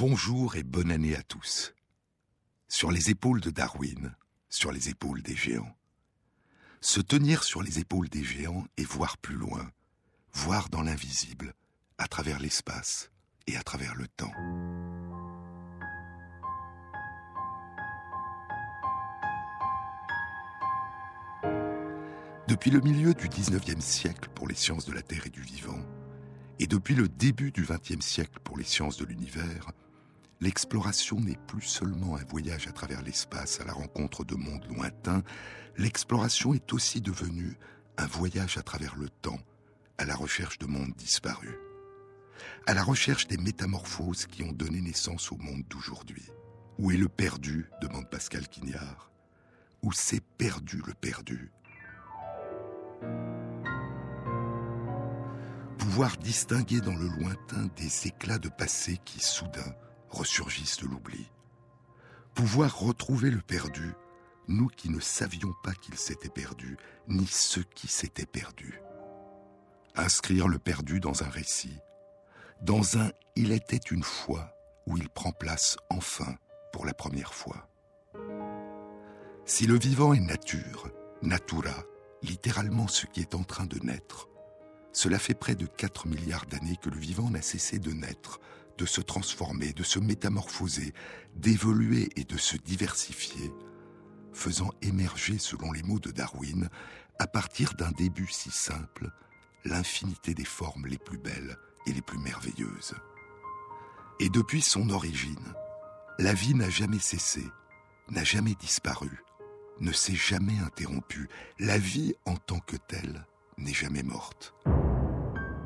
Bonjour et bonne année à tous. Sur les épaules de Darwin, sur les épaules des géants. Se tenir sur les épaules des géants et voir plus loin, voir dans l'invisible, à travers l'espace et à travers le temps. Depuis le milieu du 19e siècle pour les sciences de la Terre et du vivant, et depuis le début du XXe siècle pour les sciences de l'univers, l'exploration n'est plus seulement un voyage à travers l'espace à la rencontre de mondes lointains, l'exploration est aussi devenue un voyage à travers le temps, à la recherche de mondes disparus, à la recherche des métamorphoses qui ont donné naissance au monde d'aujourd'hui. Où est le perdu? demande Pascal Quignard. Où s'est perdu le perdu? Pouvoir distinguer dans le lointain des éclats de passé qui soudain ressurgissent de l'oubli. Pouvoir retrouver le perdu, nous qui ne savions pas qu'il s'était perdu, ni ceux qui s'étaient perdus. Inscrire le perdu dans un récit, dans un Il était une fois où il prend place enfin pour la première fois. Si le vivant est nature, natura, littéralement ce qui est en train de naître. Cela fait près de 4 milliards d'années que le vivant n'a cessé de naître, de se transformer, de se métamorphoser, d'évoluer et de se diversifier, faisant émerger, selon les mots de Darwin, à partir d'un début si simple, l'infinité des formes les plus belles et les plus merveilleuses. Et depuis son origine, la vie n'a jamais cessé, n'a jamais disparu, ne s'est jamais interrompue. La vie en tant que telle n'est jamais morte.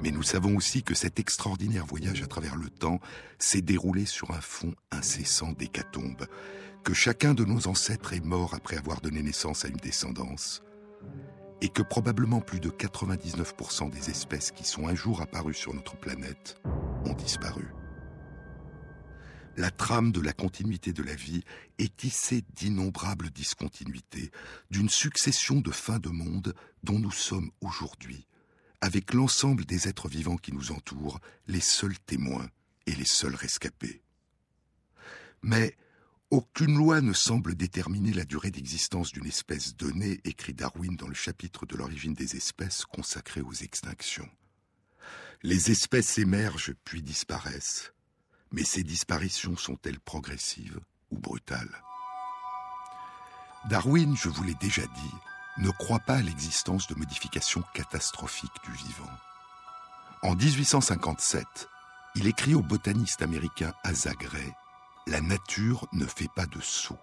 Mais nous savons aussi que cet extraordinaire voyage à travers le temps s'est déroulé sur un fond incessant d'hécatombes, que chacun de nos ancêtres est mort après avoir donné naissance à une descendance, et que probablement plus de 99% des espèces qui sont un jour apparues sur notre planète ont disparu. La trame de la continuité de la vie est tissée d'innombrables discontinuités, d'une succession de fins de monde dont nous sommes aujourd'hui, avec l'ensemble des êtres vivants qui nous entourent, les seuls témoins et les seuls rescapés. Mais aucune loi ne semble déterminer la durée d'existence d'une espèce donnée, écrit Darwin dans le chapitre de l'origine des espèces consacré aux extinctions. Les espèces émergent puis disparaissent mais ces disparitions sont-elles progressives ou brutales? Darwin, je vous l'ai déjà dit, ne croit pas à l'existence de modifications catastrophiques du vivant. En 1857, il écrit au botaniste américain Asa Gray La nature ne fait pas de saut.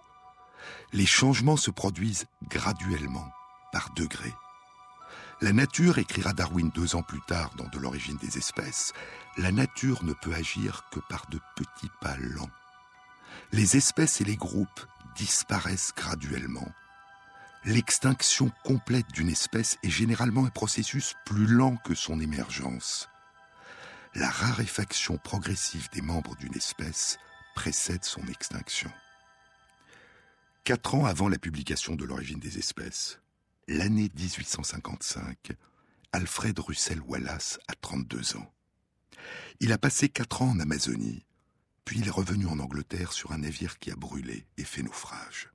Les changements se produisent graduellement, par degrés. La nature, écrira Darwin deux ans plus tard dans De l'origine des espèces, la nature ne peut agir que par de petits pas lents. Les espèces et les groupes disparaissent graduellement. L'extinction complète d'une espèce est généralement un processus plus lent que son émergence. La raréfaction progressive des membres d'une espèce précède son extinction. Quatre ans avant la publication de l'origine des espèces, l'année 1855, Alfred Russel Wallace a 32 ans. Il a passé quatre ans en Amazonie, puis il est revenu en Angleterre sur un navire qui a brûlé et fait naufrage.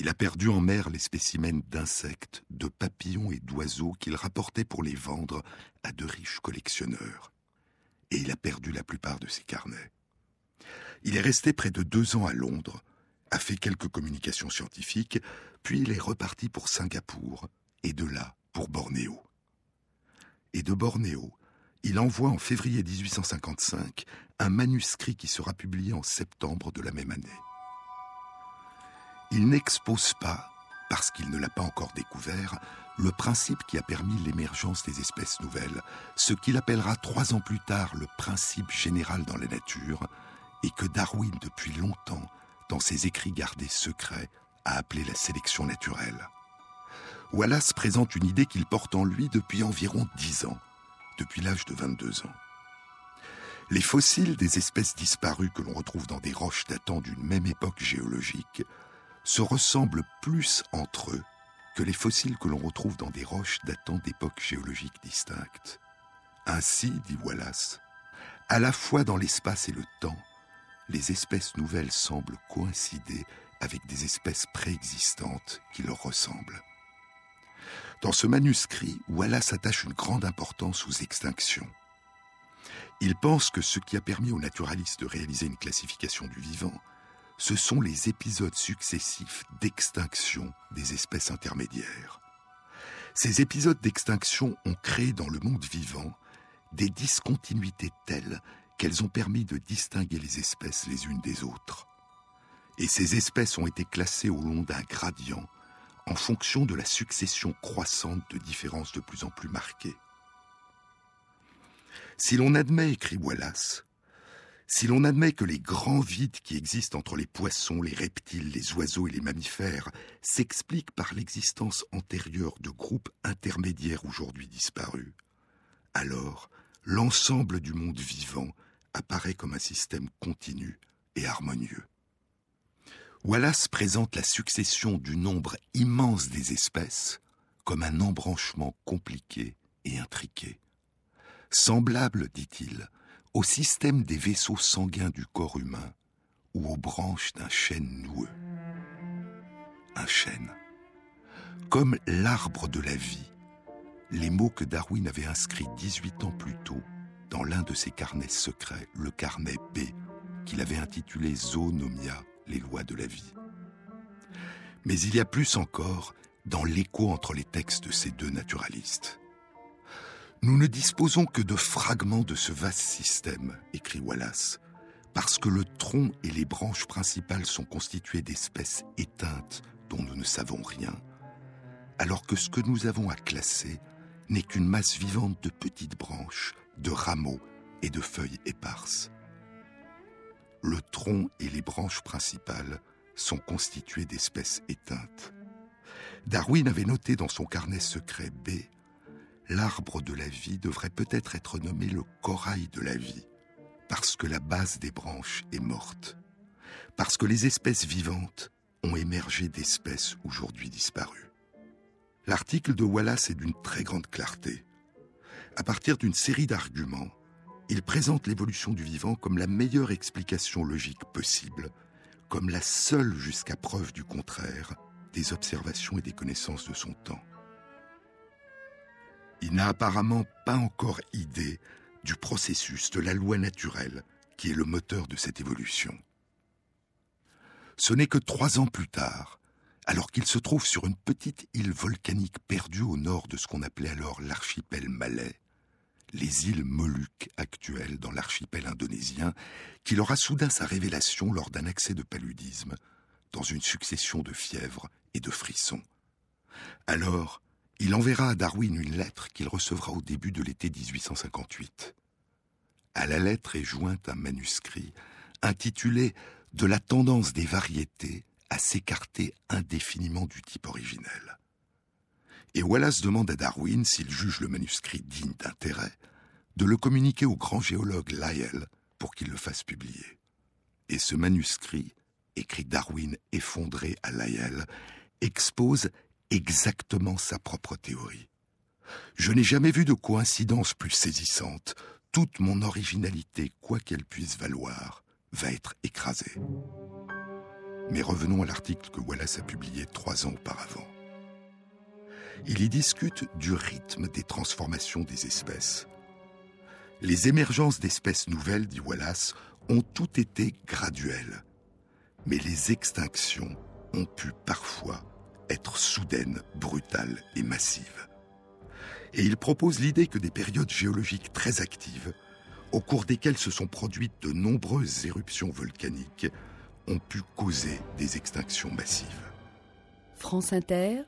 Il a perdu en mer les spécimens d'insectes, de papillons et d'oiseaux qu'il rapportait pour les vendre à de riches collectionneurs. Et il a perdu la plupart de ses carnets. Il est resté près de deux ans à Londres, a fait quelques communications scientifiques, puis il est reparti pour Singapour, et de là pour Bornéo. Et de Bornéo, il envoie en février 1855 un manuscrit qui sera publié en septembre de la même année. Il n'expose pas, parce qu'il ne l'a pas encore découvert, le principe qui a permis l'émergence des espèces nouvelles, ce qu'il appellera trois ans plus tard le principe général dans la nature, et que Darwin depuis longtemps dans ses écrits gardés secrets, a appelé la sélection naturelle. Wallace présente une idée qu'il porte en lui depuis environ dix ans, depuis l'âge de 22 ans. Les fossiles des espèces disparues que l'on retrouve dans des roches datant d'une même époque géologique se ressemblent plus entre eux que les fossiles que l'on retrouve dans des roches datant d'époques géologiques distinctes. Ainsi, dit Wallace, à la fois dans l'espace et le temps, les espèces nouvelles semblent coïncider avec des espèces préexistantes qui leur ressemblent. Dans ce manuscrit, Wallace attache une grande importance aux extinctions. Il pense que ce qui a permis aux naturalistes de réaliser une classification du vivant, ce sont les épisodes successifs d'extinction des espèces intermédiaires. Ces épisodes d'extinction ont créé dans le monde vivant des discontinuités telles qu'elles ont permis de distinguer les espèces les unes des autres. Et ces espèces ont été classées au long d'un gradient en fonction de la succession croissante de différences de plus en plus marquées. Si l'on admet, écrit Wallace, si l'on admet que les grands vides qui existent entre les poissons, les reptiles, les oiseaux et les mammifères s'expliquent par l'existence antérieure de groupes intermédiaires aujourd'hui disparus, alors l'ensemble du monde vivant apparaît comme un système continu et harmonieux. Wallace présente la succession du nombre immense des espèces comme un embranchement compliqué et intriqué. Semblable, dit-il, au système des vaisseaux sanguins du corps humain ou aux branches d'un chêne noueux. Un chêne. Comme l'arbre de la vie, les mots que Darwin avait inscrits 18 ans plus tôt dans l'un de ses carnets secrets, le carnet B, qu'il avait intitulé Zoonomia, les lois de la vie. Mais il y a plus encore dans l'écho entre les textes de ces deux naturalistes. Nous ne disposons que de fragments de ce vaste système, écrit Wallace, parce que le tronc et les branches principales sont constitués d'espèces éteintes dont nous ne savons rien, alors que ce que nous avons à classer n'est qu'une masse vivante de petites branches, de rameaux et de feuilles éparses. Le tronc et les branches principales sont constitués d'espèces éteintes. Darwin avait noté dans son carnet secret B L'arbre de la vie devrait peut-être être nommé le corail de la vie, parce que la base des branches est morte, parce que les espèces vivantes ont émergé d'espèces aujourd'hui disparues. L'article de Wallace est d'une très grande clarté. À partir d'une série d'arguments, il présente l'évolution du vivant comme la meilleure explication logique possible, comme la seule jusqu'à preuve du contraire des observations et des connaissances de son temps. Il n'a apparemment pas encore idée du processus de la loi naturelle qui est le moteur de cette évolution. Ce n'est que trois ans plus tard, alors qu'il se trouve sur une petite île volcanique perdue au nord de ce qu'on appelait alors l'archipel malais, les îles Moluques actuelles dans l'archipel indonésien, qu'il aura soudain sa révélation lors d'un accès de paludisme, dans une succession de fièvres et de frissons. Alors, il enverra à Darwin une lettre qu'il recevra au début de l'été 1858. À la lettre est joint un manuscrit intitulé De la tendance des variétés à s'écarter indéfiniment du type originel. Et Wallace demande à Darwin, s'il juge le manuscrit digne d'intérêt, de le communiquer au grand géologue Lyell pour qu'il le fasse publier. Et ce manuscrit, écrit Darwin effondré à Lyell, expose exactement sa propre théorie. Je n'ai jamais vu de coïncidence plus saisissante. Toute mon originalité, quoi qu'elle puisse valoir, va être écrasée. Mais revenons à l'article que Wallace a publié trois ans auparavant. Il y discute du rythme des transformations des espèces. Les émergences d'espèces nouvelles, dit Wallace, ont toutes été graduelles, mais les extinctions ont pu parfois être soudaine, brutale et massive. Et il propose l'idée que des périodes géologiques très actives, au cours desquelles se sont produites de nombreuses éruptions volcaniques, ont pu causer des extinctions massives. France Inter,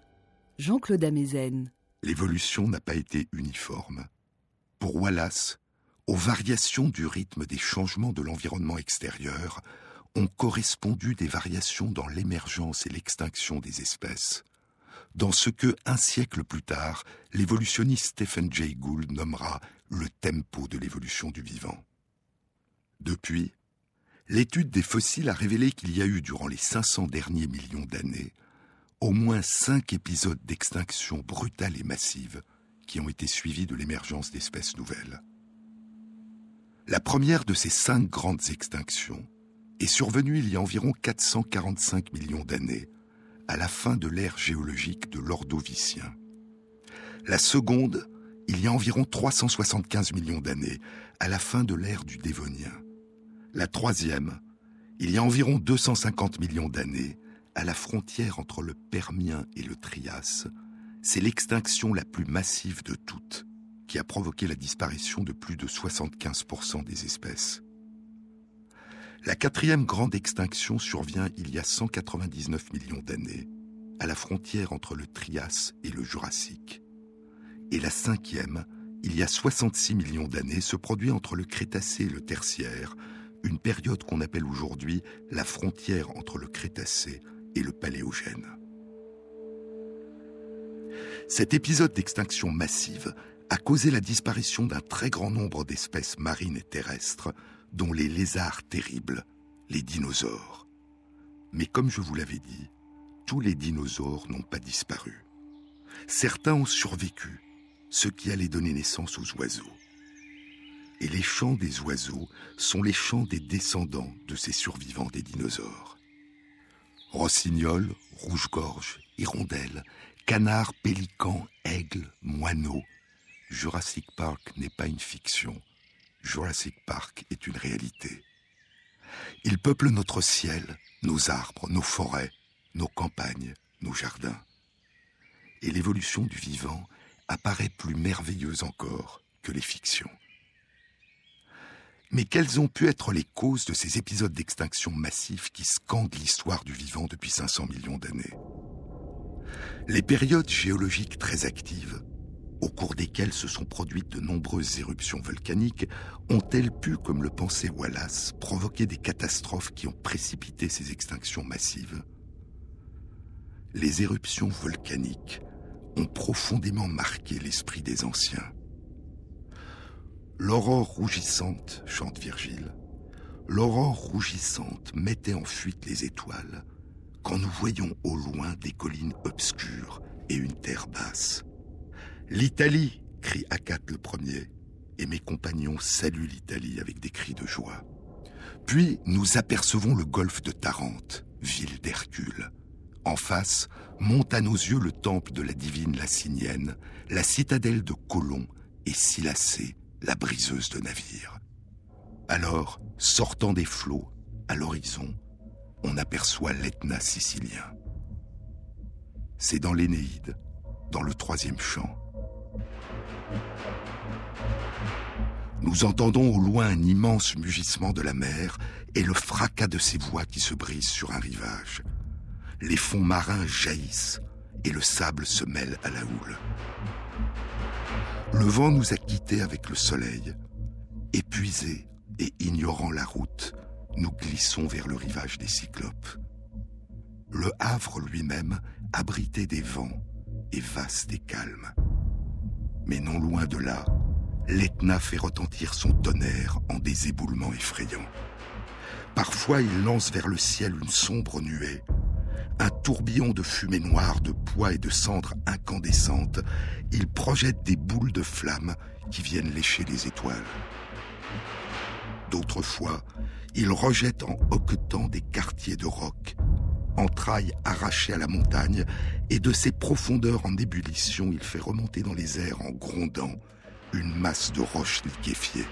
Jean-Claude Amezen. L'évolution n'a pas été uniforme. Pour Wallace, aux variations du rythme des changements de l'environnement extérieur, ont correspondu des variations dans l'émergence et l'extinction des espèces, dans ce que, un siècle plus tard, l'évolutionniste Stephen Jay Gould nommera le tempo de l'évolution du vivant. Depuis, l'étude des fossiles a révélé qu'il y a eu, durant les 500 derniers millions d'années, au moins cinq épisodes d'extinction brutale et massive qui ont été suivis de l'émergence d'espèces nouvelles. La première de ces cinq grandes extinctions est survenue il y a environ 445 millions d'années, à la fin de l'ère géologique de l'Ordovicien. La seconde, il y a environ 375 millions d'années, à la fin de l'ère du Dévonien. La troisième, il y a environ 250 millions d'années, à la frontière entre le Permien et le Trias, c'est l'extinction la plus massive de toutes qui a provoqué la disparition de plus de 75% des espèces. La quatrième grande extinction survient il y a 199 millions d'années, à la frontière entre le Trias et le Jurassique. Et la cinquième, il y a 66 millions d'années, se produit entre le Crétacé et le Tertiaire, une période qu'on appelle aujourd'hui la frontière entre le Crétacé et le Paléogène. Cet épisode d'extinction massive a causé la disparition d'un très grand nombre d'espèces marines et terrestres, dont les lézards terribles, les dinosaures. Mais comme je vous l'avais dit, tous les dinosaures n'ont pas disparu. Certains ont survécu, ce qui allait donner naissance aux oiseaux. Et les chants des oiseaux sont les chants des descendants de ces survivants des dinosaures. Rossignols, rouge-gorge, hirondelles, canards, pélicans, aigles, moineaux. Jurassic Park n'est pas une fiction. Jurassic Park est une réalité. Ils peuplent notre ciel, nos arbres, nos forêts, nos campagnes, nos jardins. Et l'évolution du vivant apparaît plus merveilleuse encore que les fictions. Mais quelles ont pu être les causes de ces épisodes d'extinction massifs qui scandent l'histoire du vivant depuis 500 millions d'années? Les périodes géologiques très actives, au cours desquelles se sont produites de nombreuses éruptions volcaniques, ont-elles pu, comme le pensait Wallace, provoquer des catastrophes qui ont précipité ces extinctions massives? Les éruptions volcaniques ont profondément marqué l'esprit des anciens. L'aurore rougissante, chante Virgile, l'aurore rougissante mettait en fuite les étoiles quand nous voyions au loin des collines obscures et une terre basse. L'Italie, crie Acate le premier, et mes compagnons saluent l'Italie avec des cris de joie. Puis nous apercevons le golfe de Tarente, ville d'Hercule. En face, monte à nos yeux le temple de la divine Lacinienne, la citadelle de Colomb et Silacée, la briseuse de navires. Alors, sortant des flots, à l'horizon, on aperçoit l'Etna sicilien. C'est dans l'Énéide, dans le troisième chant. Nous entendons au loin un immense mugissement de la mer et le fracas de ses voix qui se brisent sur un rivage. Les fonds marins jaillissent et le sable se mêle à la houle. Le vent nous a quittés avec le soleil. Épuisés et ignorant la route, nous glissons vers le rivage des Cyclopes. Le Havre lui-même abritait des vents et vaste et calme. Mais non loin de là, l'Etna fait retentir son tonnerre en des éboulements effrayants. Parfois, il lance vers le ciel une sombre nuée, un tourbillon de fumée noire, de poids et de cendres incandescentes, il projette des boules de flammes qui viennent lécher les étoiles. D'autres fois, il rejette en hoquetant des quartiers de roc, entrailles arrachées à la montagne, et de ces profondeurs en ébullition, il fait remonter dans les airs en grondant une masse de roches liquéfiées.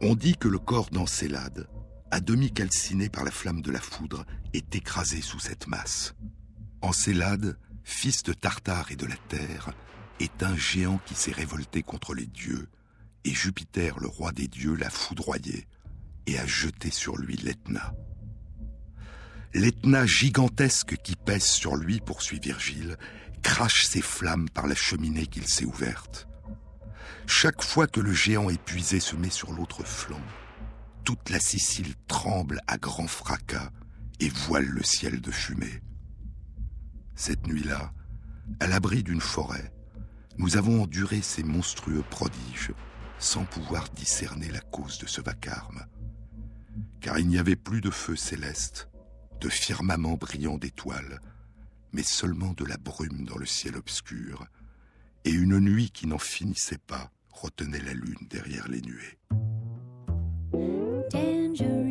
On dit que le corps d'Encélade, à demi calciné par la flamme de la foudre, est écrasé sous cette masse. Encélade, fils de Tartare et de la terre, est un géant qui s'est révolté contre les dieux, et Jupiter, le roi des dieux, l'a foudroyé et a jeté sur lui l'Etna. L'Etna gigantesque qui pèse sur lui, poursuit Virgile, crache ses flammes par la cheminée qu'il s'est ouverte. Chaque fois que le géant épuisé se met sur l'autre flanc, toute la Sicile tremble à grand fracas et voile le ciel de fumée. Cette nuit-là, à l'abri d'une forêt, nous avons enduré ces monstrueux prodiges sans pouvoir discerner la cause de ce vacarme. Car il n'y avait plus de feu céleste, de firmament brillant d'étoiles, mais seulement de la brume dans le ciel obscur, et une nuit qui n'en finissait pas retenait la lune derrière les nuées. Tangerine,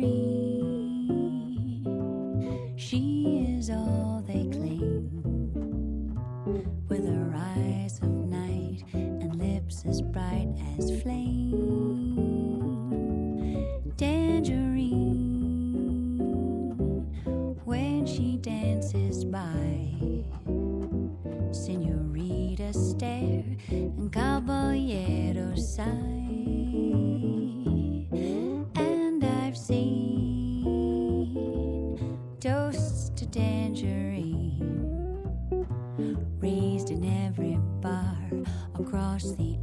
she is all they claim. With her eyes of night and lips as bright as flame. Tangerine, when she dances by, Senorita stare and Caballero. And I've seen toasts to tangerine raised in every bar across the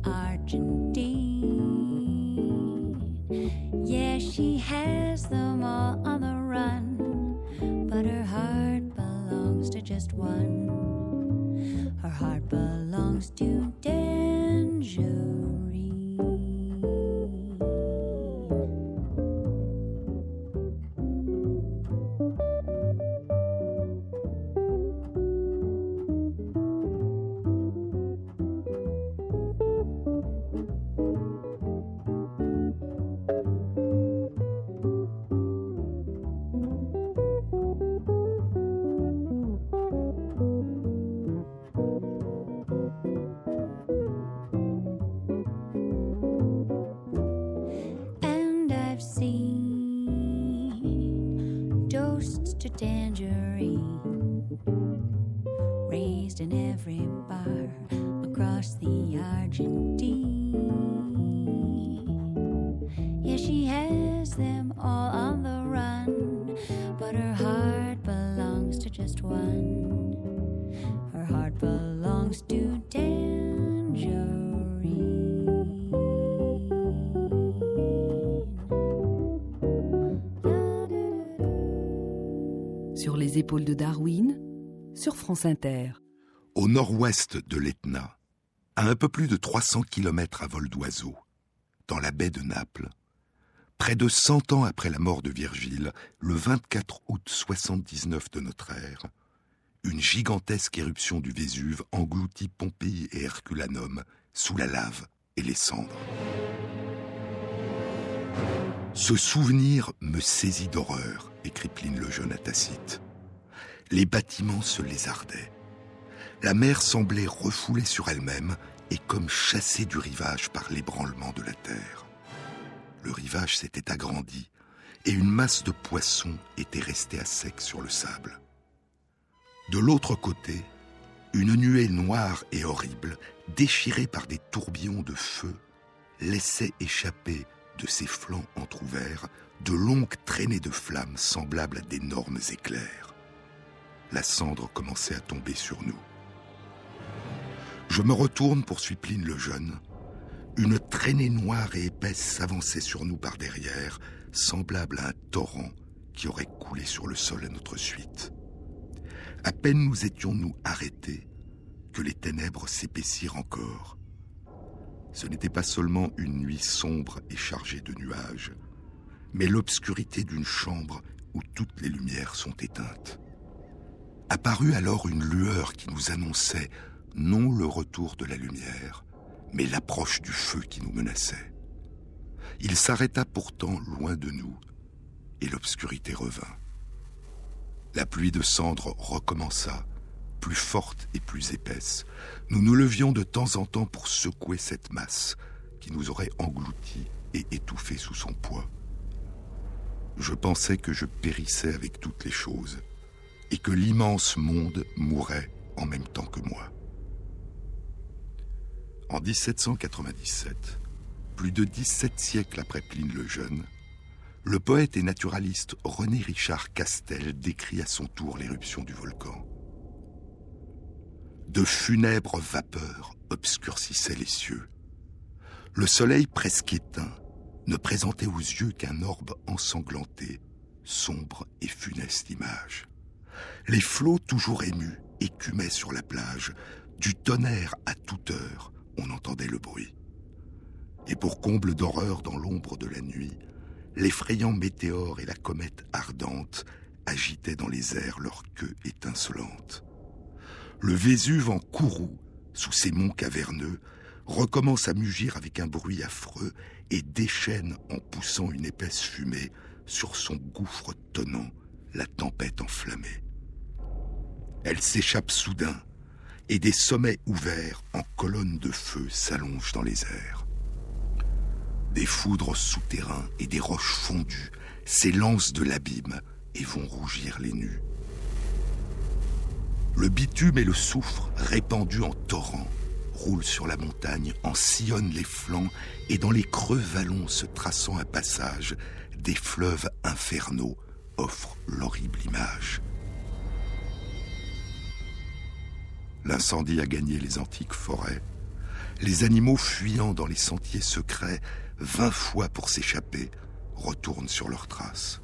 to tangerine raised in every bar across the Argentine. Yeah, she has them all on the run, but her heart belongs to just one. De Darwin, sur France Inter. Au nord-ouest de l'Etna, à un peu plus de 300 kilomètres à vol d'oiseau, dans la baie de Naples, près de 100 ans après la mort de Virgile, le 24 août 79 de notre ère, une gigantesque éruption du Vésuve engloutit Pompéi et Herculanum sous la lave et les cendres. Ce souvenir me saisit d'horreur, écrit Pline le Jeune à Tacite. Les bâtiments se lézardaient. La mer semblait refoulée sur elle-même et comme chassée du rivage par l'ébranlement de la terre. Le rivage s'était agrandi et une masse de poissons était restée à sec sur le sable. De l'autre côté, une nuée noire et horrible, déchirée par des tourbillons de feu, laissait échapper de ses flancs entr'ouverts de longues traînées de flammes semblables à d'énormes éclairs. La cendre commençait à tomber sur nous. Je me retourne, poursuit Pline le Jeune. Une traînée noire et épaisse s'avançait sur nous par derrière, semblable à un torrent qui aurait coulé sur le sol à notre suite. À peine nous étions-nous arrêtés que les ténèbres s'épaissirent encore. Ce n'était pas seulement une nuit sombre et chargée de nuages, mais l'obscurité d'une chambre où toutes les lumières sont éteintes. Apparut alors une lueur qui nous annonçait non le retour de la lumière, mais l'approche du feu qui nous menaçait. Il s'arrêta pourtant loin de nous, et l'obscurité revint. La pluie de cendres recommença, plus forte et plus épaisse. Nous nous levions de temps en temps pour secouer cette masse qui nous aurait engloutis et étouffés sous son poids. Je pensais que je périssais avec toutes les choses et que l'immense monde mourait en même temps que moi. En 1797, plus de 17 siècles après Pline le Jeune, le poète et naturaliste René Richard Castel décrit à son tour l'éruption du volcan. De funèbres vapeurs obscurcissaient les cieux. Le soleil presque éteint ne présentait aux yeux qu'un orbe ensanglanté, sombre et funeste image. Les flots toujours émus écumaient sur la plage, du tonnerre à toute heure, on entendait le bruit. Et pour comble d'horreur dans l'ombre de la nuit, l'effrayant météore et la comète ardente agitaient dans les airs leur queue étincelante. Le Vésuve en courroux, sous ses monts caverneux, recommence à mugir avec un bruit affreux et déchaîne en poussant une épaisse fumée sur son gouffre tonnant la tempête enflammée. Elle s'échappe soudain et des sommets ouverts en colonnes de feu s'allongent dans les airs. Des foudres souterrains et des roches fondues s'élancent de l'abîme et vont rougir les nus. Le bitume et le soufre, répandus en torrents, roulent sur la montagne, en sillonnent les flancs, et dans les creux vallons se traçant un passage, des fleuves infernaux offrent l'horrible image. L'incendie a gagné les antiques forêts. Les animaux fuyant dans les sentiers secrets, vingt fois pour s'échapper, retournent sur leurs traces.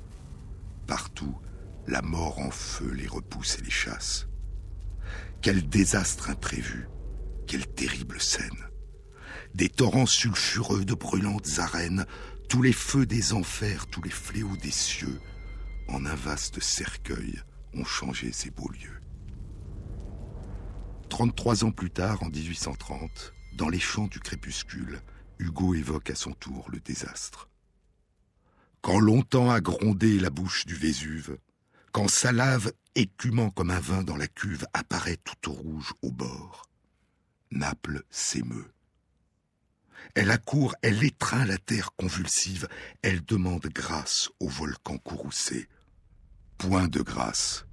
Partout, la mort en feu les repousse et les chasse. Quel désastre imprévu, quelle terrible scène. Des torrents sulfureux de brûlantes arènes, tous les feux des enfers, tous les fléaux des cieux, en un vaste cercueil, ont changé ces beaux lieux. 33 ans plus tard, en 1830, dans les champs du crépuscule, Hugo évoque à son tour le désastre. Quand longtemps a grondé la bouche du Vésuve, quand sa lave, écumant comme un vin dans la cuve, apparaît tout rouge au bord, Naples s'émeut. Elle accourt, elle étreint la terre convulsive, elle demande grâce au volcan courroucé. Point de grâce.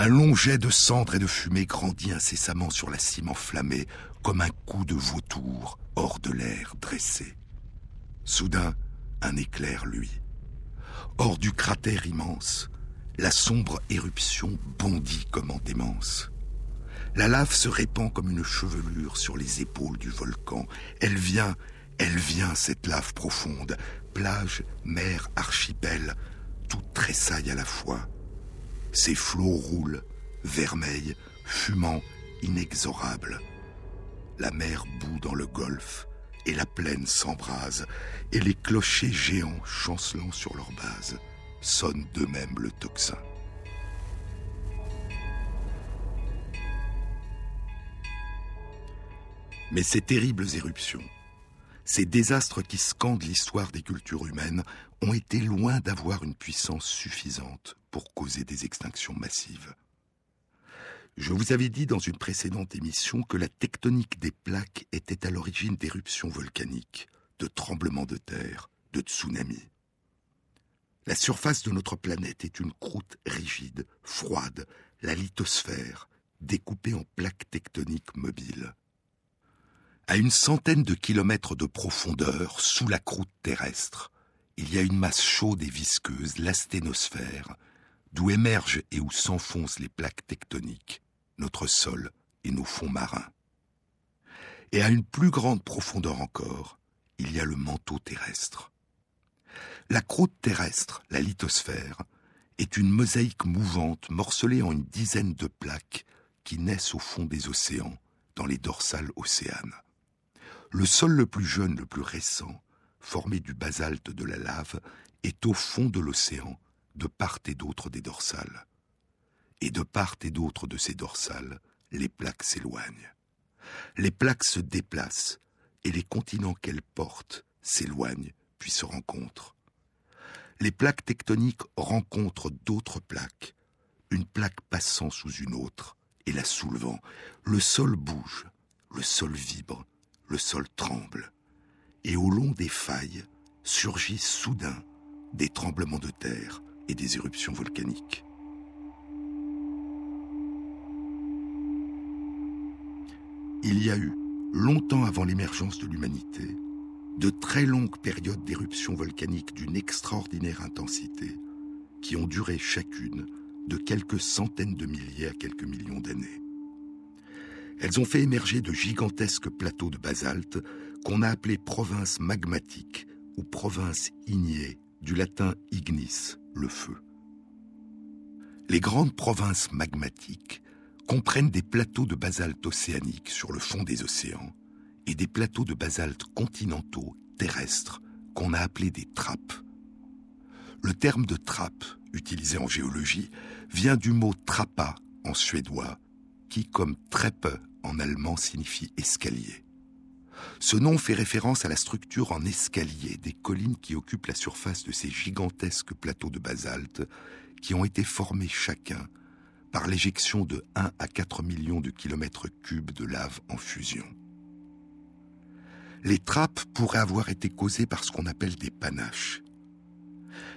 Un long jet de cendres et de fumée grandit incessamment sur la cime enflammée, comme un coup de vautour hors de l'air dressé. Soudain, un éclair lui. Hors du cratère immense, la sombre éruption bondit comme en démence. La lave se répand comme une chevelure sur les épaules du volcan. Elle vient, elle vient, cette lave profonde. Plage, mer, archipel, tout tressaille à la fois. Ses flots roulent, vermeils, fumants, inexorables. La mer bout dans le golfe, et la plaine s'embrase, et les clochers géants chancelant sur leur base sonnent d'eux-mêmes le tocsin. Mais ces terribles éruptions, ces désastres qui scandent l'histoire des cultures humaines, ont été loin d'avoir une puissance suffisante pour causer des extinctions massives. Je vous avais dit dans une précédente émission que la tectonique des plaques était à l'origine d'éruptions volcaniques, de tremblements de terre, de tsunamis. La surface de notre planète est une croûte rigide, froide, la lithosphère, découpée en plaques tectoniques mobiles. À une centaine de kilomètres de profondeur, sous la croûte terrestre, il y a une masse chaude et visqueuse, l'asténosphère, d'où émergent et où s'enfoncent les plaques tectoniques, notre sol et nos fonds marins. Et à une plus grande profondeur encore, il y a le manteau terrestre. La croûte terrestre, la lithosphère, est une mosaïque mouvante morcelée en une dizaine de plaques qui naissent au fond des océans, dans les dorsales océanes. Le sol le plus jeune, le plus récent, formé du basalte de la lave, est au fond de l'océan, de part et d'autre des dorsales. Et de part et d'autre de ces dorsales, les plaques s'éloignent. Les plaques se déplacent, et les continents qu'elles portent s'éloignent, puis se rencontrent. Les plaques tectoniques rencontrent d'autres plaques, une plaque passant sous une autre et la soulevant. Le sol bouge, le sol vibre, le sol tremble, et au long des failles surgissent soudain des tremblements de terre et des éruptions volcaniques. Il y a eu, longtemps avant l'émergence de l'humanité, de très longues périodes d'éruptions volcaniques d'une extraordinaire intensité, qui ont duré chacune de quelques centaines de milliers à quelques millions d'années. Elles ont fait émerger de gigantesques plateaux de basalte qu'on a appelés provinces magmatiques ou provinces ignées, du latin ignis, le feu. Les grandes provinces magmatiques comprennent des plateaux de basalte océanique sur le fond des océans et des plateaux de basalte continentaux terrestres qu'on a appelés des trappes. Le terme de trappe, utilisé en géologie, vient du mot trappa en suédois, qui, comme treppe en allemand, signifie escalier. Ce nom fait référence à la structure en escalier des collines qui occupent la surface de ces gigantesques plateaux de basalte qui ont été formés chacun par l'éjection de 1 à 4 millions de kilomètres cubes de lave en fusion. Les trappes pourraient avoir été causées par ce qu'on appelle des panaches.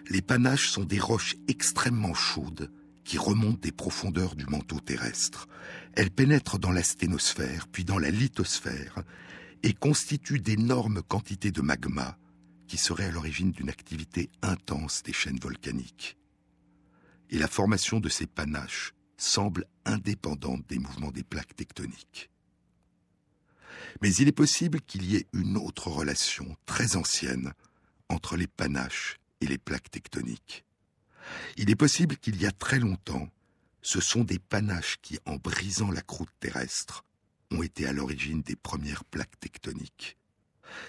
Les panaches sont des roches extrêmement chaudes qui remontent des profondeurs du manteau terrestre. Elles pénètrent dans la sténosphère, puis dans la lithosphère, et constituent d'énormes quantités de magma qui seraient à l'origine d'une activité intense des chaînes volcaniques. Et la formation de ces panaches semble indépendante des mouvements des plaques tectoniques. Mais il est possible qu'il y ait une autre relation très ancienne entre les panaches et les plaques tectoniques. Il est possible qu'il y a très longtemps, ce sont des panaches qui, en brisant la croûte terrestre, ont été à l'origine des premières plaques tectoniques.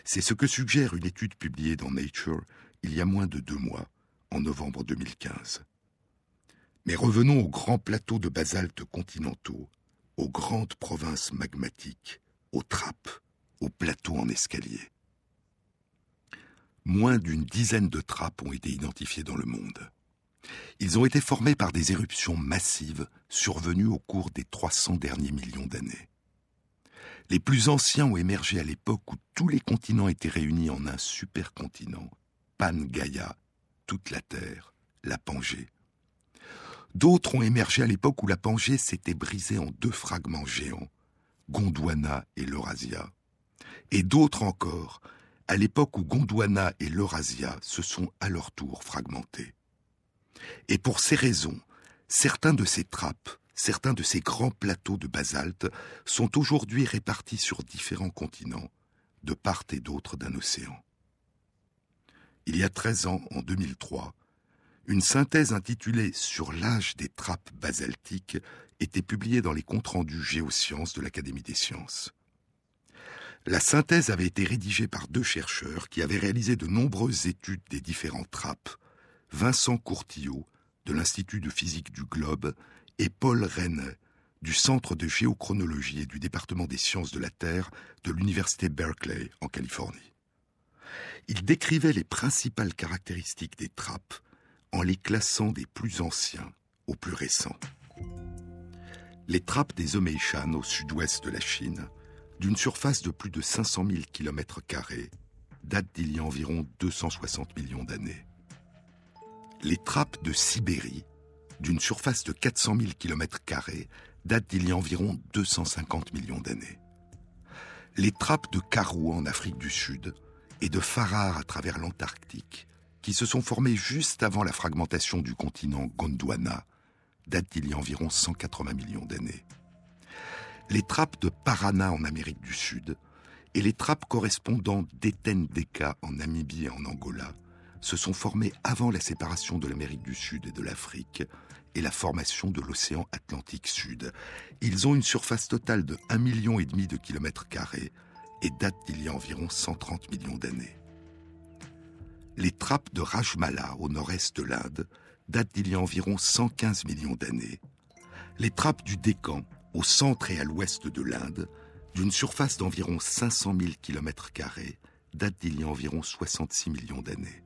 C'est ce que suggère une étude publiée dans Nature il y a moins de deux mois, en novembre 2015. Mais revenons aux grands plateaux de basalte continentaux, aux grandes provinces magmatiques, aux trappes, aux plateaux en escalier. Moins d'une dizaine de trappes ont été identifiées dans le monde. Ils ont été formés par des éruptions massives survenues au cours des 300 derniers millions d'années. Les plus anciens ont émergé à l'époque où tous les continents étaient réunis en un supercontinent, Pangaea, toute la Terre, la Pangée. D'autres ont émergé à l'époque où la Pangée s'était brisée en deux fragments géants, Gondwana et l'Eurasia. Et d'autres encore, à l'époque où Gondwana et l'Eurasia se sont à leur tour fragmentés. Et pour ces raisons, certains de ces trappes, certains de ces grands plateaux de basalte sont aujourd'hui répartis sur différents continents, de part et d'autre d'un océan. Il y a 13 ans, en 2003, une synthèse intitulée Sur l'âge des trappes basaltiques était publiée dans les comptes rendus géosciences de l'Académie des sciences. La synthèse avait été rédigée par deux chercheurs qui avaient réalisé de nombreuses études des différentes trappes, Vincent Courtillot, de l'Institut de physique du Globe, et Paul Rennes, du Centre de géochronologie et du département des sciences de la Terre de l'Université Berkeley, en Californie. Ils décrivaient les principales caractéristiques des trappes en les classant des plus anciens aux plus récents. Les trappes des Omeishan au sud-ouest de la Chine, d'une surface de plus de 500 000 km, datent d'il y a environ 260 millions d'années. Les trappes de Sibérie, d'une surface de 400 000 km, datent d'il y a environ 250 millions d'années. Les trappes de Karou en Afrique du Sud et de Farrar à travers l'Antarctique qui se sont formés juste avant la fragmentation du continent Gondwana, date d'il y a environ 180 millions d'années. Les trappes de Parana en Amérique du Sud et les trappes correspondant d'Eten-Deka en Namibie et en Angola se sont formées avant la séparation de l'Amérique du Sud et de l'Afrique et la formation de l'océan Atlantique Sud. Ils ont une surface totale de 1,5 million de kilomètres carrés et datent d'il y a environ 130 millions d'années. Les trappes de Rajmala au nord-est de l'Inde datent d'il y a environ 115 millions d'années. Les trappes du Décan au centre et à l'ouest de l'Inde, d'une surface d'environ 500 000 km, datent d'il y a environ 66 millions d'années.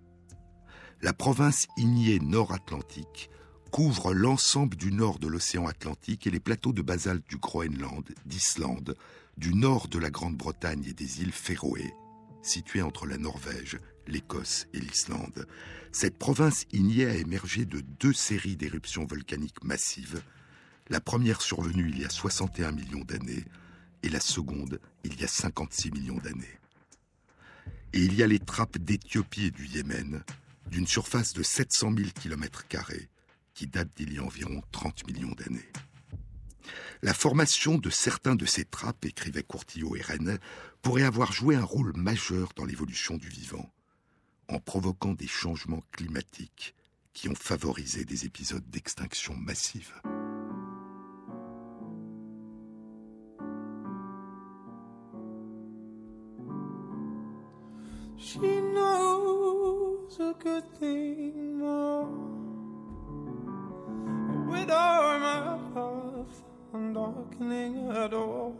La province ignée nord-atlantique couvre l'ensemble du nord de l'océan Atlantique et les plateaux de basalte du Groenland, d'Islande, du nord de la Grande-Bretagne et des îles Féroé, situées entre la Norvège l'Écosse et l'Islande. Cette province ignée a émergé de deux séries d'éruptions volcaniques massives, la première survenue il y a 61 millions d'années et la seconde il y a 56 millions d'années. Et il y a les trappes d'Éthiopie et du Yémen, d'une surface de 700 000 km, qui datent d'il y a environ 30 millions d'années. La formation de certains de ces trappes, écrivaient Courtillot et Rennes, pourrait avoir joué un rôle majeur dans l'évolution du vivant en provoquant des changements climatiques qui ont favorisé des épisodes d'extinction massive. was a good thing more. With all in my path and darkening at all.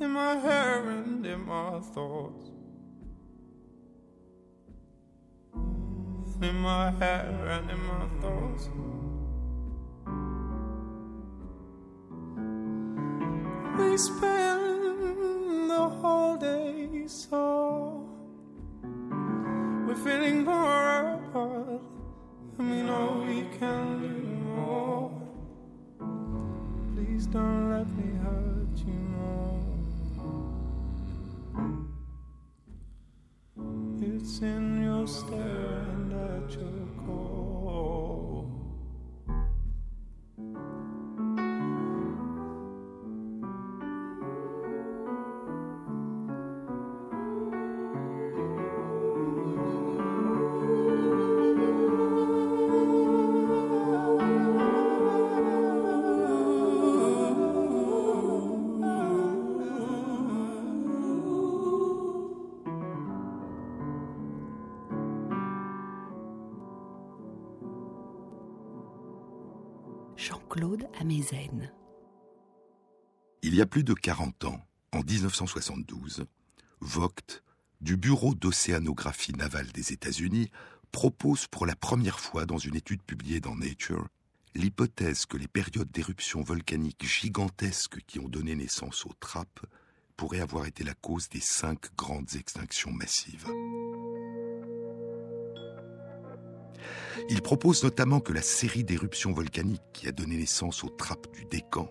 In my hair and in my thoughts. In my hair and in my thoughts. We spend the whole day so Feeling more apart, and we know we can do more. Please don't let me hurt you more. It's in your stare and at your de 40 ans, en 1972, Vogt, du Bureau d'océanographie navale des États-Unis, propose pour la première fois dans une étude publiée dans Nature l'hypothèse que les périodes d'éruptions volcaniques gigantesques qui ont donné naissance aux trappes pourraient avoir été la cause des cinq grandes extinctions massives. Il propose notamment que la série d'éruptions volcaniques qui a donné naissance aux trappes du Décan,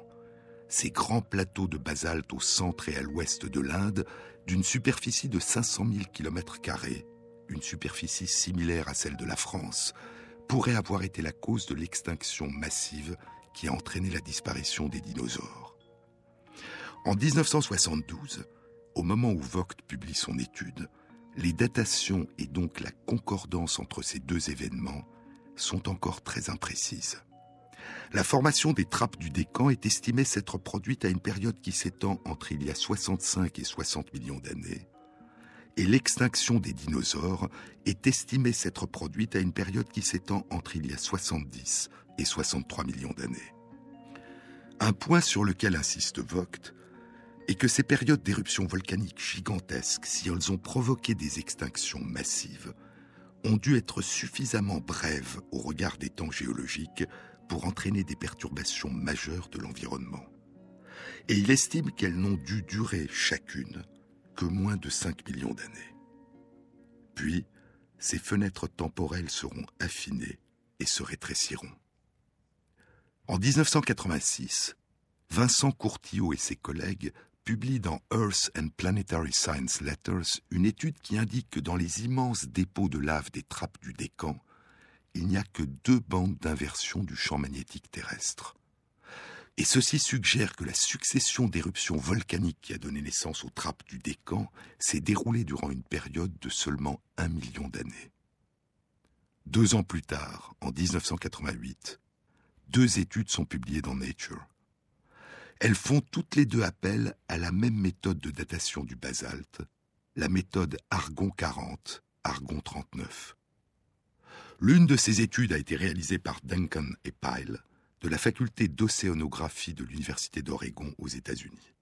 ces grands plateaux de basalte au centre et à l'ouest de l'Inde, d'une superficie de 500 000 km, une superficie similaire à celle de la France, pourrait avoir été la cause de l'extinction massive qui a entraîné la disparition des dinosaures. En 1972, au moment où Vogt publie son étude, les datations et donc la concordance entre ces deux événements sont encore très imprécises. La formation des trappes du Décan est estimée s'être produite à une période qui s'étend entre il y a 65 et 60 millions d'années, et l'extinction des dinosaures est estimée s'être produite à une période qui s'étend entre il y a 70 et 63 millions d'années. Un point sur lequel insiste Vogt est que ces périodes d'éruptions volcaniques gigantesques, si elles ont provoqué des extinctions massives, ont dû être suffisamment brèves au regard des temps géologiques pour entraîner des perturbations majeures de l'environnement. Et il estime qu'elles n'ont dû durer chacune que moins de 5 millions d'années. Puis, ces fenêtres temporelles seront affinées et se rétréciront. En 1986, Vincent Courtillot et ses collègues publient dans Earth and Planetary Science Letters une étude qui indique que dans les immenses dépôts de lave des trappes du Décan, il n'y a que deux bandes d'inversion du champ magnétique terrestre. Et ceci suggère que la succession d'éruptions volcaniques qui a donné naissance aux trappes du Décan s'est déroulée durant une période de seulement un million d'années. Deux ans plus tard, en 1988, deux études sont publiées dans Nature. Elles font toutes les deux appel à la même méthode de datation du basalte, la méthode Argon 40, Argon 39. L'une de ces études a été réalisée par Duncan et Pyle de la faculté d'océanographie de l'Université d'Oregon aux États-Unis.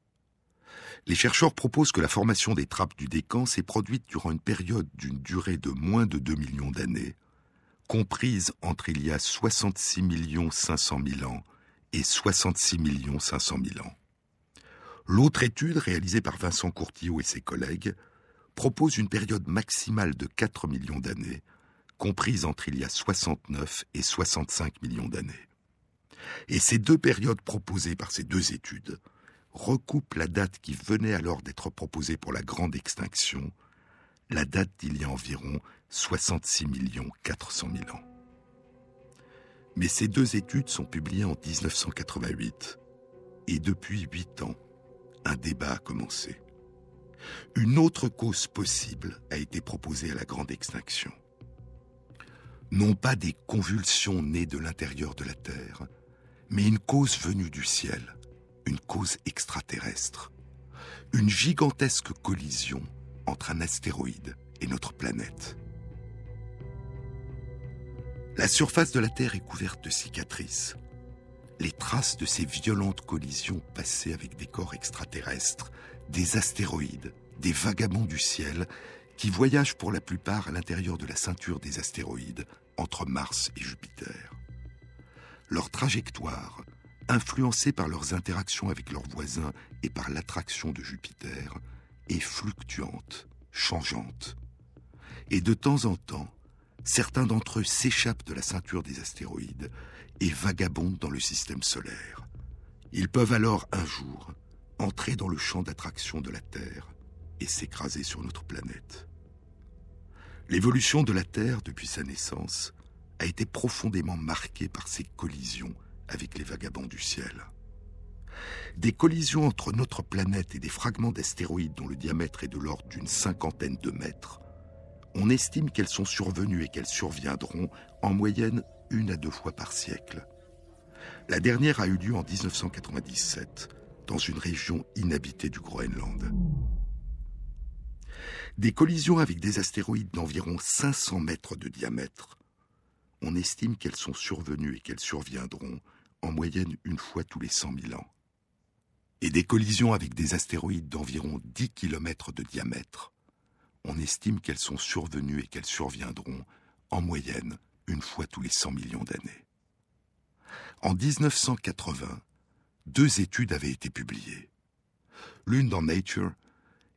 Les chercheurs proposent que la formation des trappes du Décan s'est produite durant une période d'une durée de moins de 2 millions d'années, comprise entre il y a 66 500 000 ans et 66 500 000 ans. L'autre étude, réalisée par Vincent Courtillot et ses collègues, propose une période maximale de 4 millions d'années, comprise entre il y a 69 et 65 millions d'années. Et ces deux périodes proposées par ces deux études recoupent la date qui venait alors d'être proposée pour la grande extinction, la date d'il y a environ 66 400 000 ans. Mais ces deux études sont publiées en 1988, et depuis huit ans, un débat a commencé. Une autre cause possible a été proposée à la grande extinction. Non pas des convulsions nées de l'intérieur de la Terre, mais une cause venue du ciel, une cause extraterrestre, une gigantesque collision entre un astéroïde et notre planète. La surface de la Terre est couverte de cicatrices. Les traces de ces violentes collisions passées avec des corps extraterrestres, des astéroïdes, des vagabonds du ciel, qui voyagent pour la plupart à l'intérieur de la ceinture des astéroïdes, entre Mars et Jupiter. Leur trajectoire influencés par leurs interactions avec leurs voisins et par l'attraction de Jupiter, est fluctuante, changeante. Et de temps en temps, certains d'entre eux s'échappent de la ceinture des astéroïdes et vagabondent dans le système solaire. Ils peuvent alors un jour entrer dans le champ d'attraction de la Terre et s'écraser sur notre planète. L'évolution de la Terre depuis sa naissance a été profondément marquée par ces collisions avec les vagabonds du ciel. Des collisions entre notre planète et des fragments d'astéroïdes dont le diamètre est de l'ordre d'une cinquantaine de mètres, on estime qu'elles sont survenues et qu'elles surviendront en moyenne une à deux fois par siècle. La dernière a eu lieu en 1997 dans une région inhabitée du Groenland. Des collisions avec des astéroïdes d'environ 500 mètres de diamètre, on estime qu'elles sont survenues et qu'elles surviendront en moyenne une fois tous les 100 000 ans. Et des collisions avec des astéroïdes d'environ 10 km de diamètre, on estime qu'elles sont survenues et qu'elles surviendront en moyenne une fois tous les 100 millions d'années. En 1980, deux études avaient été publiées. L'une dans Nature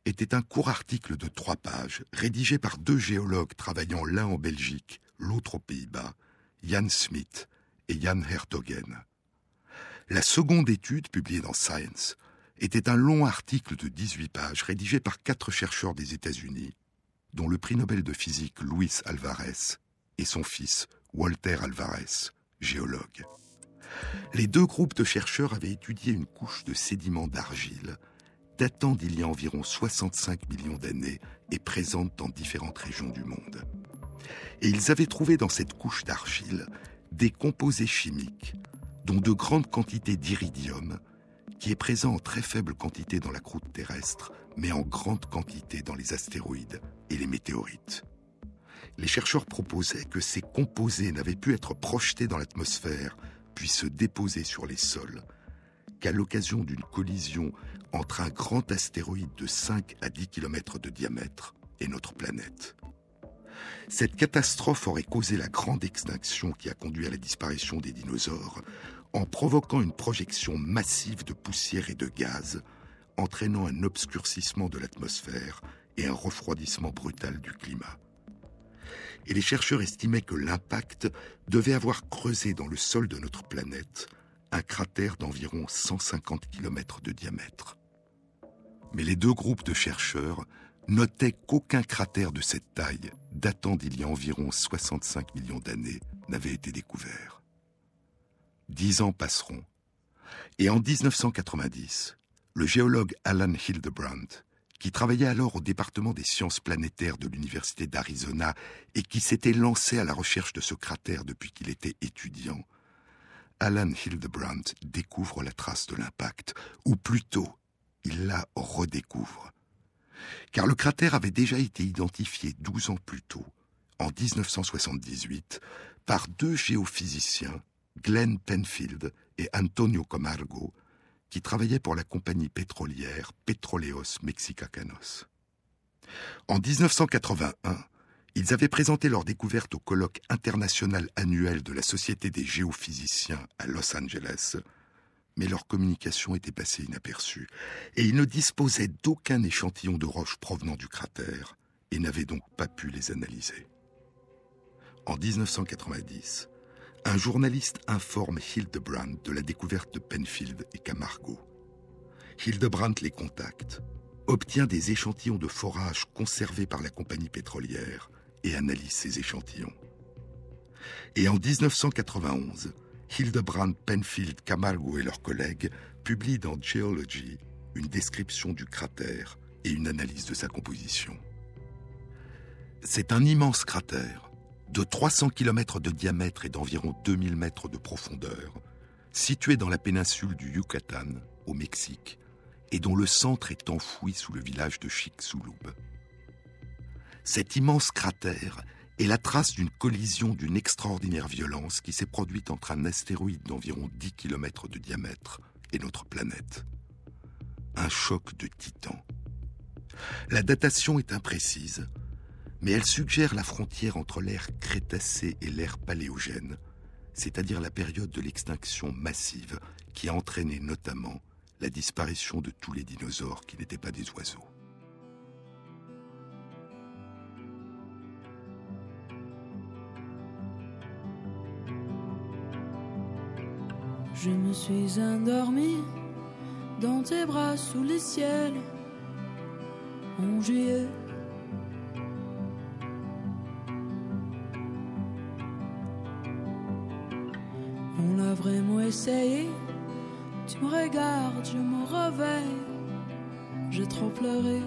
était un court article de trois pages, rédigé par deux géologues travaillant l'un en Belgique, l'autre aux Pays-Bas, Jan Smith et Jan Hertogen. La seconde étude, publiée dans Science, était un long article de 18 pages rédigé par quatre chercheurs des États-Unis, dont le prix Nobel de physique Luis Alvarez et son fils Walter Alvarez, géologue. Les deux groupes de chercheurs avaient étudié une couche de sédiments d'argile datant d'il y a environ 65 millions d'années et présente dans différentes régions du monde. Et ils avaient trouvé dans cette couche d'argile des composés chimiques, dont de grandes quantités d'iridium, qui est présent en très faible quantité dans la croûte terrestre, mais en grande quantité dans les astéroïdes et les météorites. Les chercheurs proposaient que ces composés n'avaient pu être projetés dans l'atmosphère puis se déposer sur les sols qu'à l'occasion d'une collision entre un grand astéroïde de 5 à 10 km de diamètre et notre planète. Cette catastrophe aurait causé la grande extinction qui a conduit à la disparition des dinosaures en provoquant une projection massive de poussière et de gaz, entraînant un obscurcissement de l'atmosphère et un refroidissement brutal du climat. Et les chercheurs estimaient que l'impact devait avoir creusé dans le sol de notre planète un cratère d'environ 150 km de diamètre. Mais les deux groupes de chercheurs notaient qu'aucun cratère de cette taille, datant d'il y a environ 65 millions d'années, n'avait été découvert. Dix ans passeront, et en 1990, le géologue Alan Hildebrandt, qui travaillait alors au département des sciences planétaires de l'Université d'Arizona et qui s'était lancé à la recherche de ce cratère depuis qu'il était étudiant, Alan Hildebrandt découvre la trace de l'impact, ou plutôt, il la redécouvre. Car le cratère avait déjà été identifié 12 ans plus tôt, en 1978, par deux géophysiciens, Glenn Penfield et Antonio Camargo, qui travaillaient pour la compagnie pétrolière Petroleos Mexicanos. En 1981, ils avaient présenté leur découverte au colloque international annuel de la Société des géophysiciens à Los Angeles, mais leur communication était passée inaperçue, et ils ne disposaient d'aucun échantillon de roches provenant du cratère, et n'avaient donc pas pu les analyser. En 1990, un journaliste informe Hildebrandt de la découverte de Penfield et Camargo. Hildebrandt les contacte, obtient des échantillons de forage conservés par la compagnie pétrolière et analyse ces échantillons. Et en 1991, Hildebrandt, Penfield, Camargo et leurs collègues publient dans Geology une description du cratère et une analyse de sa composition. C'est un immense cratère de 300 km de diamètre et d'environ 2000 mètres de profondeur, situé dans la péninsule du Yucatan, au Mexique, et dont le centre est enfoui sous le village de Chicxulub. Cet immense cratère est la trace d'une collision d'une extraordinaire violence qui s'est produite entre un astéroïde d'environ 10 km de diamètre et notre planète. Un choc de titan. La datation est imprécise, mais elle suggère la frontière entre l'ère crétacé et l'ère paléogène, c'est-à-dire la période de l'extinction massive qui a entraîné notamment la disparition de tous les dinosaures qui n'étaient pas des oiseaux. Je me suis endormi dans tes bras sous les ciels en juillet. On l'a vraiment essayé. Tu me regardes, je me réveille. J'ai trop pleuré.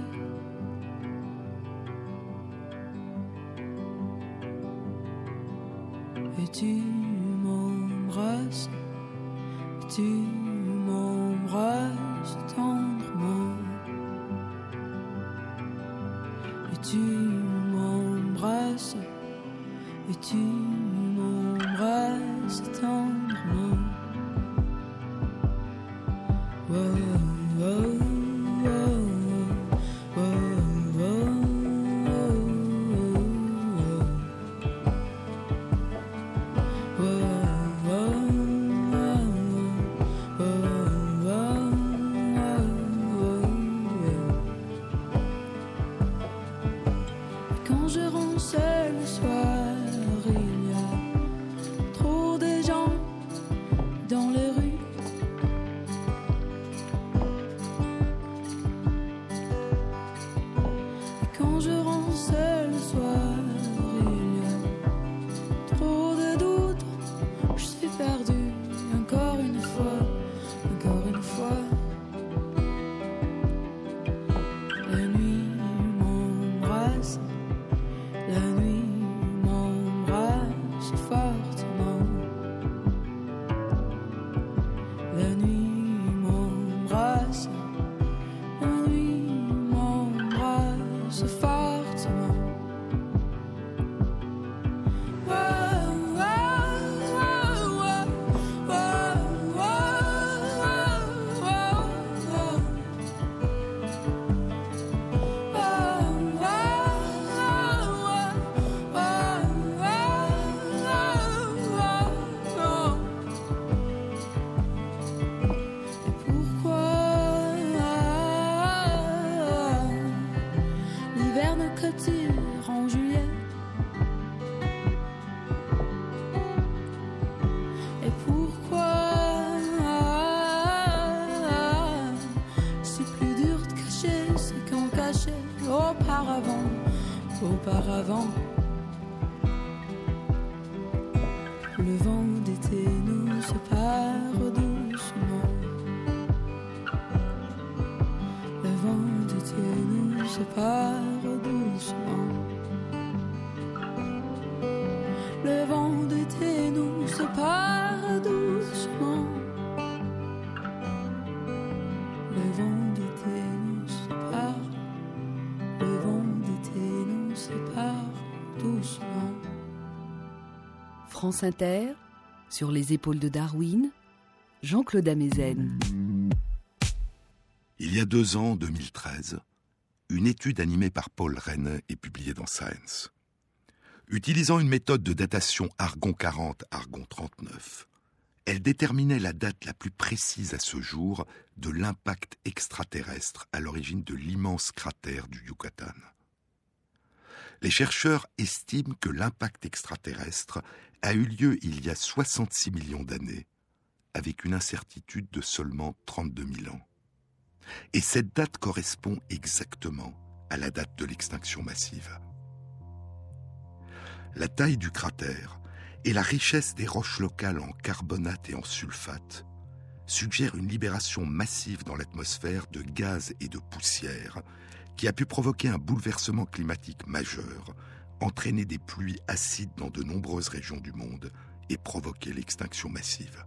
Et tu m'embrasses, tu doucement. France Inter, sur les épaules de Darwin, Jean-Claude Amezen. Il y a deux ans, 2013, une étude animée par Paul Rennes est publiée dans Science. Utilisant une méthode de datation argon 40, argon 39, elle déterminait la date la plus précise à ce jour de l'impact extraterrestre à l'origine de l'immense cratère du Yucatan. Les chercheurs estiment que l'impact extraterrestre a eu lieu il y a 66 millions d'années, avec une incertitude de seulement 32 000 ans. Et cette date correspond exactement à la date de l'extinction massive. La taille du cratère et la richesse des roches locales en carbonate et en sulfate suggèrent une libération massive dans l'atmosphère de gaz et de poussière qui a pu provoquer un bouleversement climatique majeur, entraîner des pluies acides dans de nombreuses régions du monde et provoquer l'extinction massive.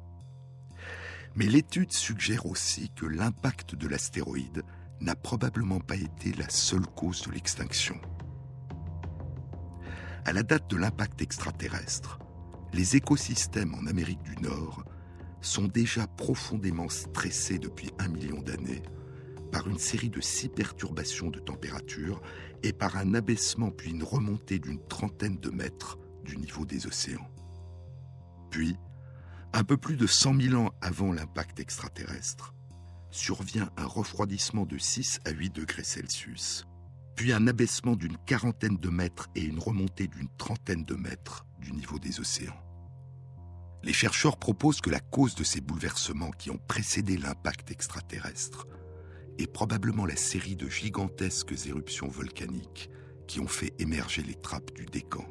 Mais l'étude suggère aussi que l'impact de l'astéroïde n'a probablement pas été la seule cause de l'extinction. À la date de l'impact extraterrestre, les écosystèmes en Amérique du Nord sont déjà profondément stressés depuis un million d'années par une série de six perturbations de température et par un abaissement puis une remontée d'une trentaine de mètres du niveau des océans. Puis, Un peu plus de 100 000 ans avant l'impact extraterrestre, survient un refroidissement de 6 à 8 degrés Celsius, puis un abaissement d'une quarantaine de mètres et une remontée d'une trentaine de mètres du niveau des océans. Les chercheurs proposent que la cause de ces bouleversements qui ont précédé l'impact extraterrestre est probablement la série de gigantesques éruptions volcaniques qui ont fait émerger les trappes du Décan.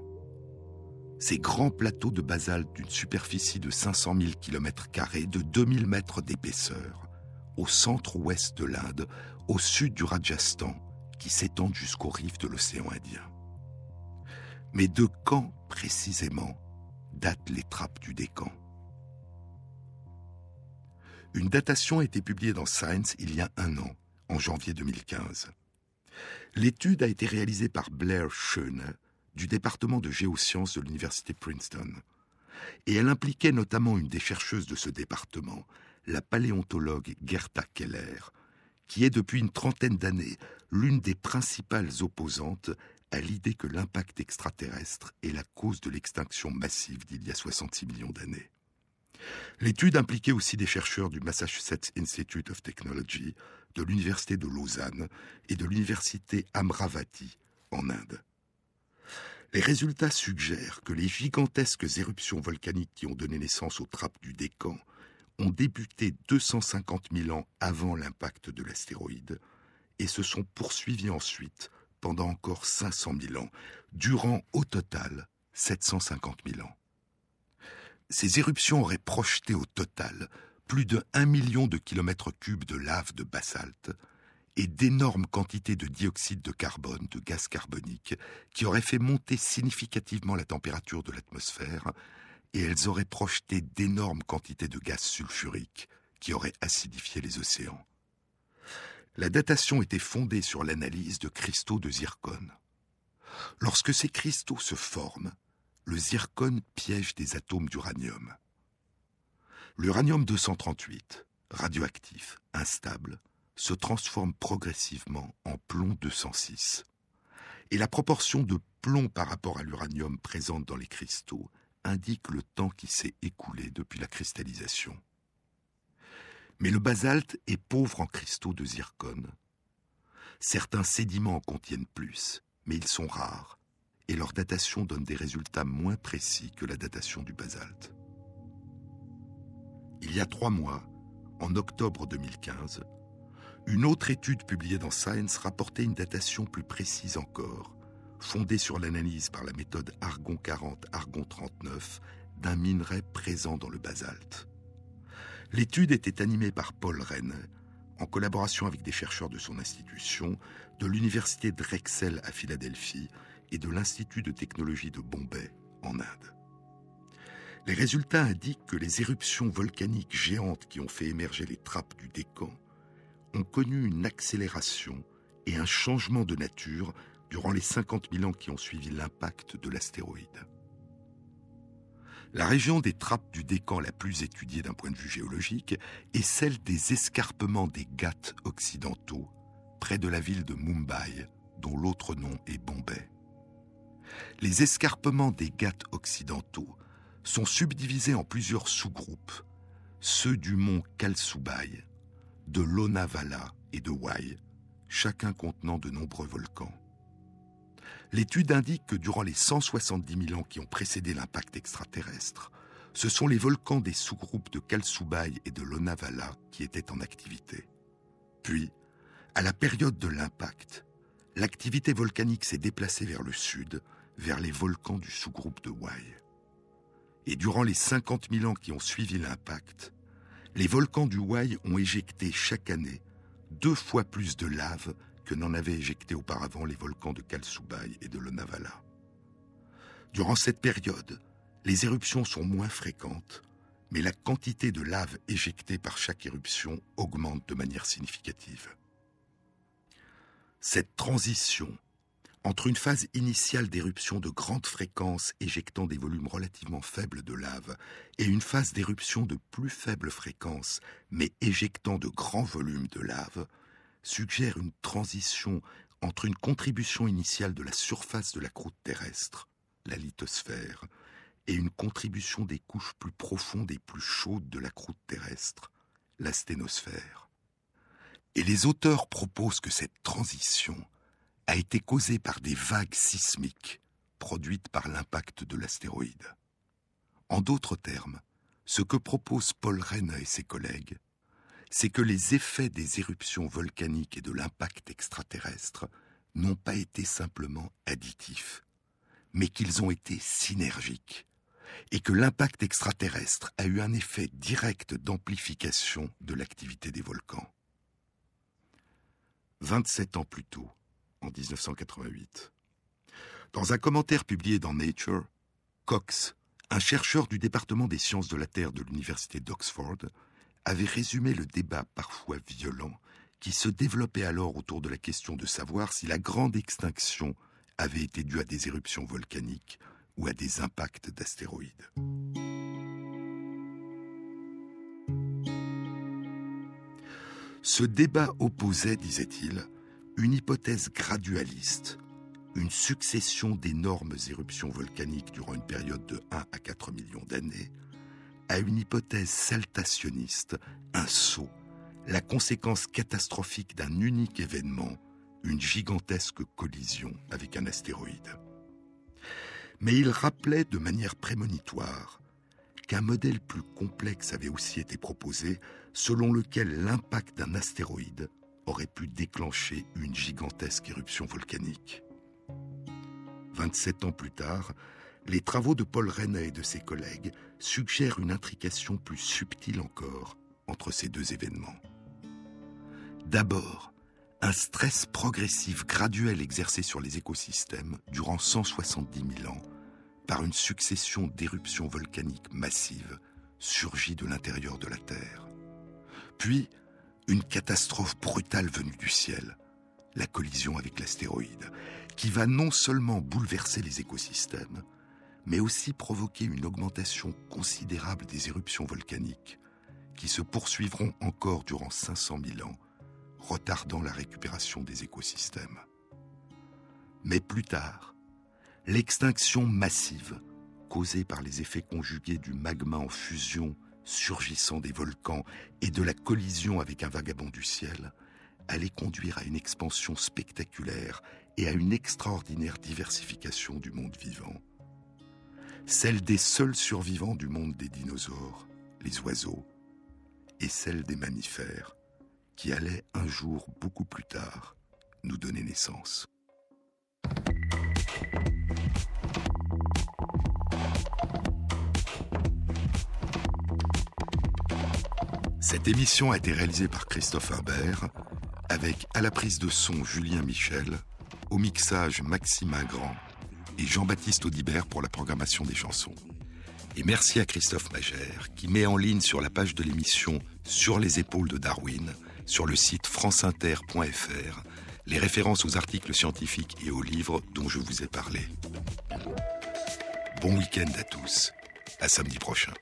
Ces grands plateaux de basalte d'une superficie de 500 000 km, de 2000 mètres d'épaisseur, au centre-ouest de l'Inde, au sud du Rajasthan, qui s'étendent jusqu'aux rives de l'océan Indien. Mais de quand précisément datent les trappes du Décan? Une datation a été publiée dans Science il y a un an, en janvier 2015. L'étude a été réalisée par Blair Schöne du département de géosciences de l'université Princeton. Et elle impliquait notamment une des chercheuses de ce département, la paléontologue Gerta Keller, qui est depuis une trentaine d'années l'une des principales opposantes à l'idée que l'impact extraterrestre est la cause de l'extinction massive d'il y a 66 millions d'années. L'étude impliquait aussi des chercheurs du Massachusetts Institute of Technology, de l'Université de Lausanne et de l'Université Amravati en Inde. Les résultats suggèrent que les gigantesques éruptions volcaniques qui ont donné naissance aux trappes du Décan ont débuté 250 000 ans avant l'impact de l'astéroïde et se sont poursuivis ensuite pendant encore 500 000 ans, durant au total 750 000 ans. Ces éruptions auraient projeté au total plus de 1 million de kilomètres cubes de lave de basalte et d'énormes quantités de dioxyde de carbone, de gaz carbonique, qui auraient fait monter significativement la température de l'atmosphère, et elles auraient projeté d'énormes quantités de gaz sulfurique qui auraient acidifié les océans. La datation était fondée sur l'analyse de cristaux de zircone. Lorsque ces cristaux se forment, le zircone piège des atomes d'uranium. L'uranium 238, radioactif, instable, se transforme progressivement en plomb 206. Et la proportion de plomb par rapport à l'uranium présente dans les cristaux indique le temps qui s'est écoulé depuis la cristallisation. Mais le basalte est pauvre en cristaux de zircone. Certains sédiments en contiennent plus, mais ils sont rares et leur datation donne des résultats moins précis que la datation du basalte. Il y a trois mois, en octobre 2015, une autre étude publiée dans Science rapportait une datation plus précise encore, fondée sur l'analyse par la méthode argon 40-argon 39 d'un minerai présent dans le basalte. L'étude était animée par Paul Rennes, en collaboration avec des chercheurs de son institution, de l'université Drexel à Philadelphie et de l'Institut de technologie de Bombay en Inde. Les résultats indiquent que les éruptions volcaniques géantes qui ont fait émerger les trappes du Décan ont connu une accélération et un changement de nature durant les 50 000 ans qui ont suivi l'impact de l'astéroïde. La région des trappes du Décan la plus étudiée d'un point de vue géologique est celle des escarpements des Ghats occidentaux, près de la ville de Mumbai, dont l'autre nom est Bombay. Les escarpements des Ghats occidentaux sont subdivisés en plusieurs sous-groupes, ceux du mont Kalsubai, de Lonavala et de Wai, chacun contenant de nombreux volcans. L'étude indique que durant les 170 000 ans qui ont précédé l'impact extraterrestre, ce sont les volcans des sous-groupes de Kalsubai et de Lonavala qui étaient en activité. Puis, à la période de l'impact, l'activité volcanique s'est déplacée vers le sud, vers les volcans du sous-groupe de Wai. Et durant les 50 000 ans qui ont suivi l'impact, les volcans du Wai ont éjecté chaque année deux fois plus de lave que n'en avaient éjecté auparavant les volcans de Kalsubai et de Lonavala. Durant cette période, les éruptions sont moins fréquentes, mais la quantité de lave éjectée par chaque éruption augmente de manière significative. Cette transition entre une phase initiale d'éruption de grande fréquence éjectant des volumes relativement faibles de lave et une phase d'éruption de plus faible fréquence mais éjectant de grands volumes de lave suggère une transition entre une contribution initiale de la surface de la croûte terrestre, la lithosphère, et une contribution des couches plus profondes et plus chaudes de la croûte terrestre, la sténosphère. Et les auteurs proposent que cette transition a été causée par des vagues sismiques produites par l'impact de l'astéroïde. En d'autres termes, ce que proposent Paul Rennes et ses collègues, c'est que les effets des éruptions volcaniques et de l'impact extraterrestre n'ont pas été simplement additifs, mais qu'ils ont été synergiques, et que l'impact extraterrestre a eu un effet direct d'amplification de l'activité des volcans. 27 ans plus tôt, en 1988, dans un commentaire publié dans Nature, Cox, un chercheur du département des sciences de la Terre de l'Université d'Oxford, avait résumé le débat parfois violent qui se développait alors autour de la question de savoir si la grande extinction avait été due à des éruptions volcaniques ou à des impacts d'astéroïdes. Ce débat opposait, disait-il, une hypothèse gradualiste, une succession d'énormes éruptions volcaniques durant une période de 1 à 4 millions d'années, à une hypothèse saltationniste, un saut, la conséquence catastrophique d'un unique événement, une gigantesque collision avec un astéroïde. Mais il rappelait de manière prémonitoire qu'un modèle plus complexe avait aussi été proposé, selon lequel l'impact d'un astéroïde aurait pu déclencher une gigantesque éruption volcanique. 27 ans plus tard, les travaux de Paul René et de ses collègues suggèrent une intrication plus subtile encore entre ces deux événements. D'abord, un stress progressif graduel exercé sur les écosystèmes durant 170 000 ans par une succession d'éruptions volcaniques massives surgit de l'intérieur de la Terre. Puis, une catastrophe brutale venue du ciel, la collision avec l'astéroïde, qui va non seulement bouleverser les écosystèmes, mais aussi provoquer une augmentation considérable des éruptions volcaniques, qui se poursuivront encore durant 500 000 ans, retardant la récupération des écosystèmes. Mais plus tard, l'extinction massive, causée par les effets conjugués du magma en fusion surgissant des volcans et de la collision avec un vagabond du ciel, allait conduire à une expansion spectaculaire et à une extraordinaire diversification du monde vivant. Celle des seuls survivants du monde des dinosaures, les oiseaux, et celle des mammifères, qui allaient un jour beaucoup plus tard nous donner naissance. Cette émission a été réalisée par Christophe Imbert, avec à la prise de son Julien Michel, au mixage Maxime Ingrand et Jean-Baptiste Audibert pour la programmation des chansons. Et merci à Christophe Magère qui met en ligne sur la page de l'émission Sur les épaules de Darwin, sur le site franceinter.fr, les références aux articles scientifiques et aux livres dont je vous ai parlé. Bon week-end à tous. À samedi prochain.